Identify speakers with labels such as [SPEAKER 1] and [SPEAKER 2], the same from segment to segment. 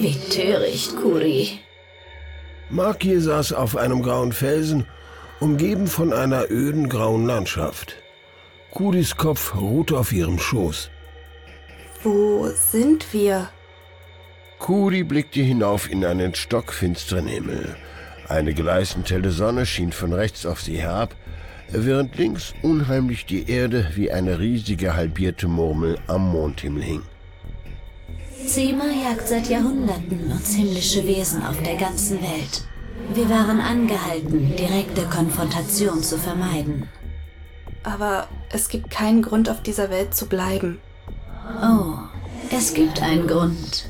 [SPEAKER 1] Wie töricht, Kuri.
[SPEAKER 2] Maki saß auf einem grauen Felsen, umgeben von einer öden grauen Landschaft. Kuris Kopf ruhte auf ihrem Schoß.
[SPEAKER 3] Wo sind wir?
[SPEAKER 2] Kuri blickte hinauf in einen stockfinsteren Himmel. Eine gleißend helle Sonne schien von rechts auf sie herab, während links unheimlich die Erde wie eine riesige halbierte Murmel am Mondhimmel hing.
[SPEAKER 1] Zima jagt seit Jahrhunderten uns himmlische Wesen auf der ganzen Welt. Wir waren angehalten, direkte Konfrontation zu vermeiden.
[SPEAKER 3] Aber es gibt keinen Grund, auf dieser Welt zu bleiben.
[SPEAKER 1] Oh, es gibt einen Grund.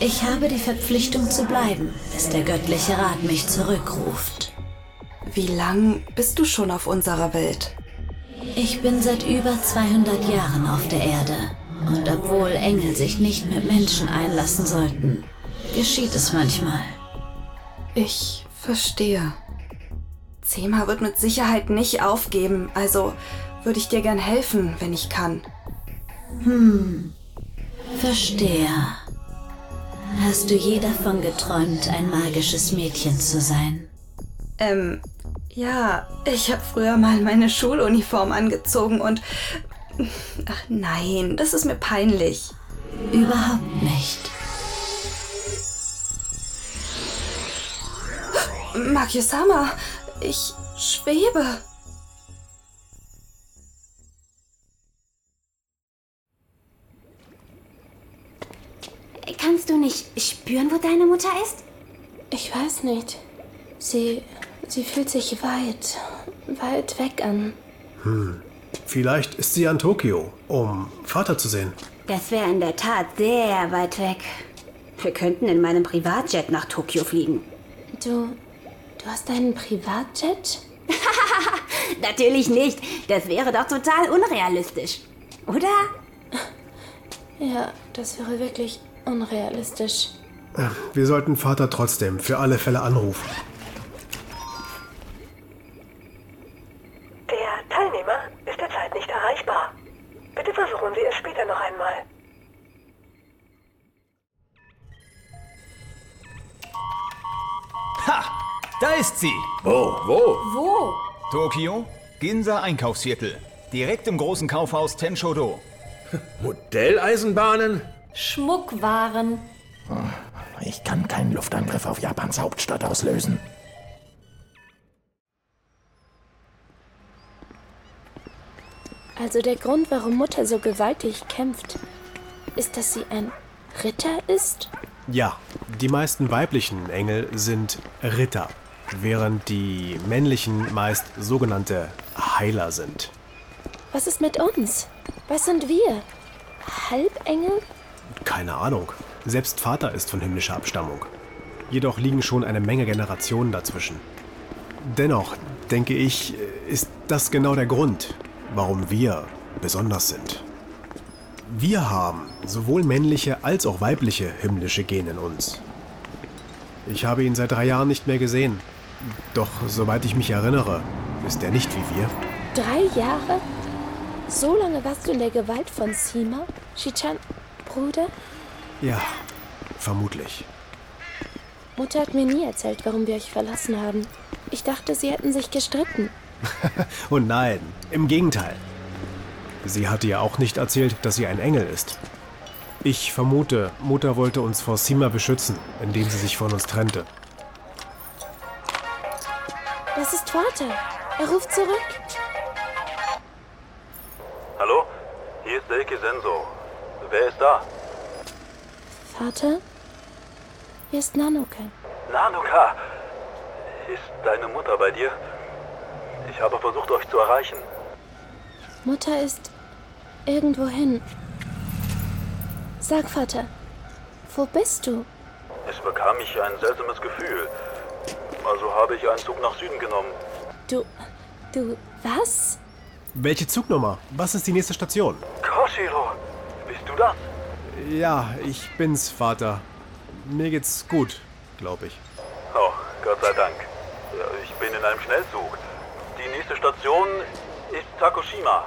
[SPEAKER 1] Ich habe die Verpflichtung zu bleiben, bis der göttliche Rat mich zurückruft.
[SPEAKER 3] Wie lang bist du schon auf unserer Welt?
[SPEAKER 1] Ich bin seit über 200 Jahren auf der Erde. Und obwohl Engel sich nicht mit Menschen einlassen sollten, geschieht es manchmal.
[SPEAKER 3] Ich verstehe. Zema wird mit Sicherheit nicht aufgeben, also würde ich dir gern helfen, wenn ich kann.
[SPEAKER 1] Hm, verstehe. Hast du je davon geträumt, ein magisches Mädchen zu sein?
[SPEAKER 3] Ähm, ja, ich habe früher mal meine Schuluniform angezogen und... Ach nein, das ist mir peinlich.
[SPEAKER 1] Überhaupt nicht.
[SPEAKER 3] Makisama, ich schwebe.
[SPEAKER 4] Kannst du nicht spüren, wo deine Mutter ist?
[SPEAKER 5] Ich weiß nicht. Sie, sie fühlt sich weit, weit weg an.
[SPEAKER 6] Hm. Vielleicht ist sie an Tokio, um Vater zu sehen.
[SPEAKER 4] Das wäre in der Tat sehr weit weg. Wir könnten in meinem Privatjet nach Tokio fliegen.
[SPEAKER 5] Du, du hast einen Privatjet?
[SPEAKER 4] Natürlich nicht. Das wäre doch total unrealistisch. Oder?
[SPEAKER 5] Ja, das wäre wirklich unrealistisch.
[SPEAKER 6] Wir sollten Vater trotzdem für alle Fälle anrufen.
[SPEAKER 7] Da ist sie!
[SPEAKER 8] Wo? Wo?
[SPEAKER 3] Wo?
[SPEAKER 7] Tokio, Ginza Einkaufsviertel. Direkt im großen Kaufhaus Tenshodo.
[SPEAKER 8] Modelleisenbahnen?
[SPEAKER 3] Schmuckwaren.
[SPEAKER 8] Ich kann keinen Luftangriff auf Japans Hauptstadt auslösen.
[SPEAKER 5] Also der Grund, warum Mutter so gewaltig kämpft, ist, dass sie ein Ritter ist?
[SPEAKER 6] Ja, die meisten weiblichen Engel sind Ritter, während die männlichen meist sogenannte Heiler sind.
[SPEAKER 5] Was ist mit uns? Was sind wir? Halbengel?
[SPEAKER 6] Keine Ahnung. Selbst Vater ist von himmlischer Abstammung. Jedoch liegen schon eine Menge Generationen dazwischen. Dennoch, denke ich, ist das genau der Grund, warum wir besonders sind. Wir haben sowohl männliche als auch weibliche himmlische Gene in uns. Ich habe ihn seit drei Jahren nicht mehr gesehen. Doch soweit ich mich erinnere, ist er nicht wie wir.
[SPEAKER 5] Drei Jahre? So lange warst du in der Gewalt von Sima, Shichan, Bruder?
[SPEAKER 6] Ja, vermutlich.
[SPEAKER 5] Mutter hat mir nie erzählt, warum wir euch verlassen haben. Ich dachte, sie hätten sich gestritten.
[SPEAKER 6] Und nein, im Gegenteil. Sie hatte ja auch nicht erzählt, dass sie ein Engel ist. Ich vermute, Mutter wollte uns vor Sima beschützen, indem sie sich von uns trennte.
[SPEAKER 5] Das ist Vater. Er ruft zurück.
[SPEAKER 9] Hallo? Hier ist Selke Senso. Wer ist da?
[SPEAKER 5] Vater? Hier ist Nanoke.
[SPEAKER 9] Nanoka! Ist deine Mutter bei dir? Ich habe versucht, euch zu erreichen.
[SPEAKER 5] Mutter ist irgendwohin. Sag, Vater, wo bist du?
[SPEAKER 9] Es bekam mich ein seltsames Gefühl. Also habe ich einen Zug nach Süden genommen.
[SPEAKER 5] Du, du, was?
[SPEAKER 6] Welche Zugnummer? Was ist die nächste Station?
[SPEAKER 9] Koshiro, bist du das?
[SPEAKER 6] Ja, ich bin's, Vater. Mir geht's gut, glaube ich.
[SPEAKER 9] Oh, Gott sei Dank. Ich bin in einem Schnellzug. Die nächste Station ist Takushima.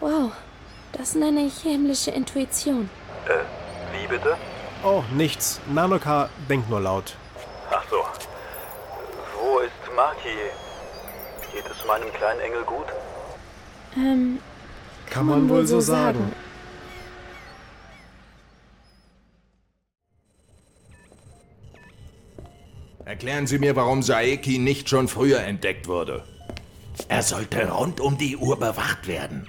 [SPEAKER 5] Wow, das nenne ich himmlische Intuition.
[SPEAKER 9] Äh, wie bitte?
[SPEAKER 6] Oh, nichts. Nanoka denkt nur laut.
[SPEAKER 9] Ach so. Maki? Geht es meinem kleinen Engel gut?
[SPEAKER 5] Ähm,
[SPEAKER 6] Kann man wohl so sagen.
[SPEAKER 8] Erklären Sie mir, warum Saeki nicht schon früher entdeckt wurde.
[SPEAKER 10] Er sollte rund um die Uhr bewacht werden.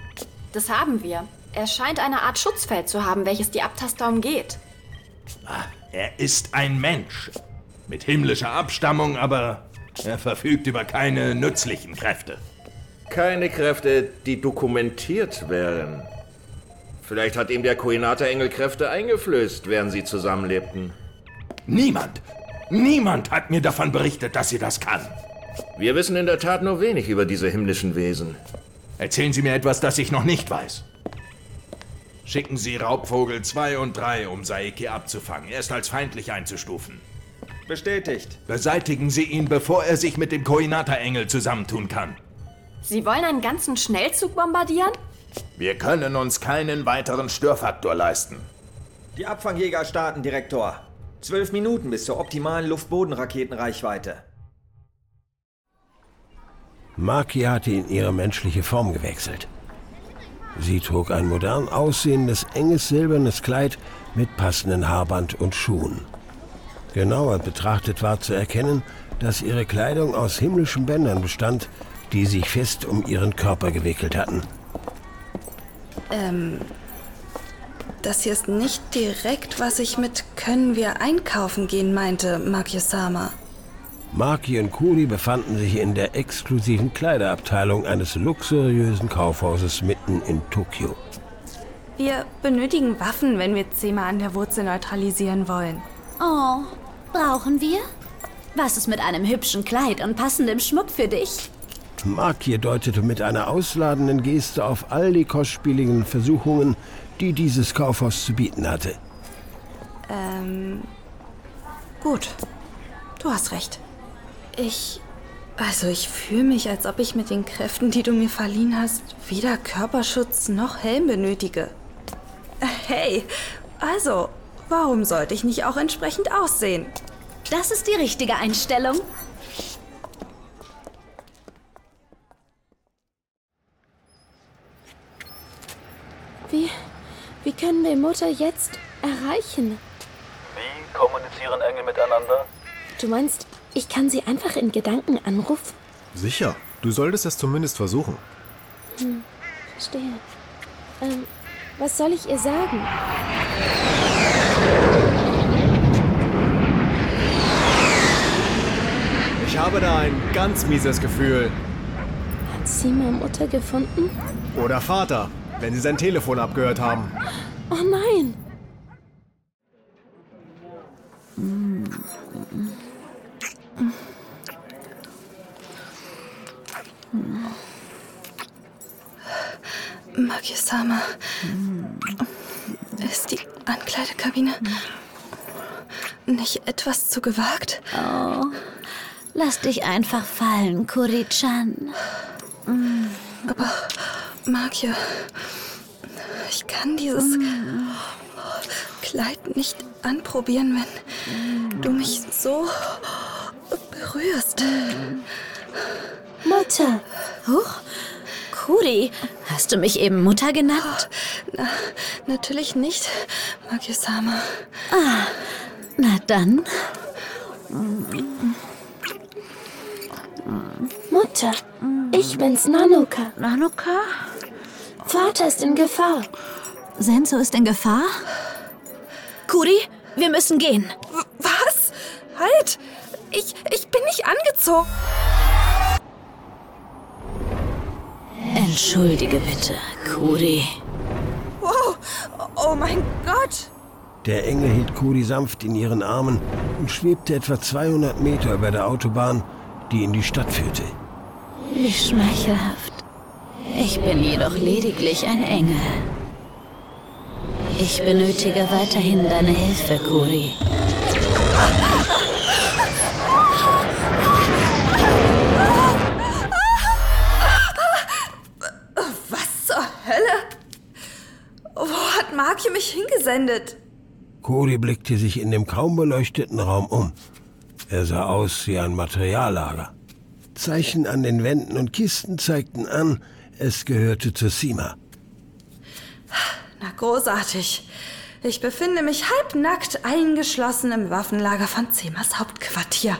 [SPEAKER 11] Das haben wir. Er scheint eine Art Schutzfeld zu haben, welches die Abtaster umgeht.
[SPEAKER 10] Ah, er ist ein Mensch. Mit himmlischer Abstammung, aber er verfügt über keine nützlichen Kräfte.
[SPEAKER 12] Keine Kräfte, die dokumentiert wären. Vielleicht hat ihm der Koinata-Engel Kräfte eingeflößt, während sie zusammenlebten.
[SPEAKER 10] Niemand, niemand hat mir davon berichtet, dass sie das kann.
[SPEAKER 12] Wir wissen in der Tat nur wenig über diese himmlischen Wesen.
[SPEAKER 10] Erzählen Sie mir etwas, das ich noch nicht weiß. Schicken Sie Raubvogel 2 und 3, um Saeki abzufangen. Er ist als feindlich einzustufen.
[SPEAKER 13] Bestätigt.
[SPEAKER 10] Beseitigen Sie ihn, bevor er sich mit dem Koinata-Engel zusammentun kann.
[SPEAKER 11] Sie wollen einen ganzen Schnellzug bombardieren?
[SPEAKER 8] Wir können uns keinen weiteren Störfaktor leisten.
[SPEAKER 13] Die Abfangjäger starten, Direktor. Zwölf Minuten bis zur optimalen Luft-Boden-Raketenreichweite.
[SPEAKER 2] Maki hatte in ihre menschliche Form gewechselt. Sie trug ein modern aussehendes, enges silbernes Kleid mit passenden Haarband und Schuhen. Genauer betrachtet war zu erkennen, dass ihre Kleidung aus himmlischen Bändern bestand, die sich fest um ihren Körper gewickelt hatten.
[SPEAKER 3] Ähm, das hier ist nicht direkt, was ich mit können wir einkaufen gehen meinte, Makio-sama.
[SPEAKER 2] Maki und Kuri befanden sich in der exklusiven Kleiderabteilung eines luxuriösen Kaufhauses mitten in Tokio.
[SPEAKER 3] Wir benötigen Waffen, wenn wir Zema an der Wurzel neutralisieren wollen.
[SPEAKER 1] Oh, brauchen wir? Was ist mit einem hübschen Kleid und passendem Schmuck für dich?
[SPEAKER 2] Maki deutete mit einer ausladenden Geste auf all die kostspieligen Versuchungen, die dieses Kaufhaus zu bieten hatte.
[SPEAKER 3] Ähm, gut. Du hast recht. Ich. Also, ich fühle mich, als ob ich mit den Kräften, die du mir verliehen hast, weder Körperschutz noch Helm benötige. Hey, also, warum sollte ich nicht auch entsprechend aussehen?
[SPEAKER 1] Das ist die richtige Einstellung.
[SPEAKER 5] Wie, wie können wir Mutter jetzt erreichen?
[SPEAKER 9] Wie kommunizieren Engel miteinander?
[SPEAKER 5] Du meinst, ich kann sie einfach in Gedanken anrufen?
[SPEAKER 6] Sicher. Du solltest es zumindest versuchen.
[SPEAKER 5] Hm, verstehe. Ähm, was soll ich ihr sagen?
[SPEAKER 6] Ich habe da ein ganz mieses Gefühl.
[SPEAKER 5] Hat Sima Mutter gefunden?
[SPEAKER 6] Oder Vater, wenn sie sein Telefon abgehört haben.
[SPEAKER 5] Oh nein!
[SPEAKER 3] Makisama. Ist die Ankleidekabine nicht etwas zu gewagt?
[SPEAKER 1] Oh, lass dich einfach fallen, Kuri-chan.
[SPEAKER 3] Aber, Makia, ich kann dieses Kleid nicht anprobieren, wenn du mich so berührst.
[SPEAKER 1] Mutter. Huch. Kuri, hast du mich eben Mutter genannt?
[SPEAKER 3] Na, natürlich nicht, Makio-sama.
[SPEAKER 1] Ah, na dann.
[SPEAKER 5] Mutter, ich bin's, Nanoka.
[SPEAKER 1] Nanoka?
[SPEAKER 5] Vater ist in Gefahr.
[SPEAKER 1] Senso ist in Gefahr? Kuri, wir müssen gehen.
[SPEAKER 3] W was? Halt! Ich, ich bin nicht angezogen.
[SPEAKER 1] Entschuldige bitte, Kuri.
[SPEAKER 3] Wow! Oh mein Gott!
[SPEAKER 2] Der Engel hielt Kuri sanft in ihren Armen und schwebte etwa 200 Meter über der Autobahn, die in die Stadt führte.
[SPEAKER 1] Wie schmeichelhaft. Ich bin jedoch lediglich ein Engel. Ich benötige weiterhin deine Hilfe, Kuri.
[SPEAKER 3] Makio mich hingesendet?
[SPEAKER 2] Cody blickte sich in dem kaum beleuchteten Raum um. Er sah aus wie ein Materiallager. Zeichen an den Wänden und Kisten zeigten an, es gehörte zu Sima.
[SPEAKER 3] Na, großartig. Ich befinde mich halbnackt eingeschlossen im Waffenlager von Zemas Hauptquartier.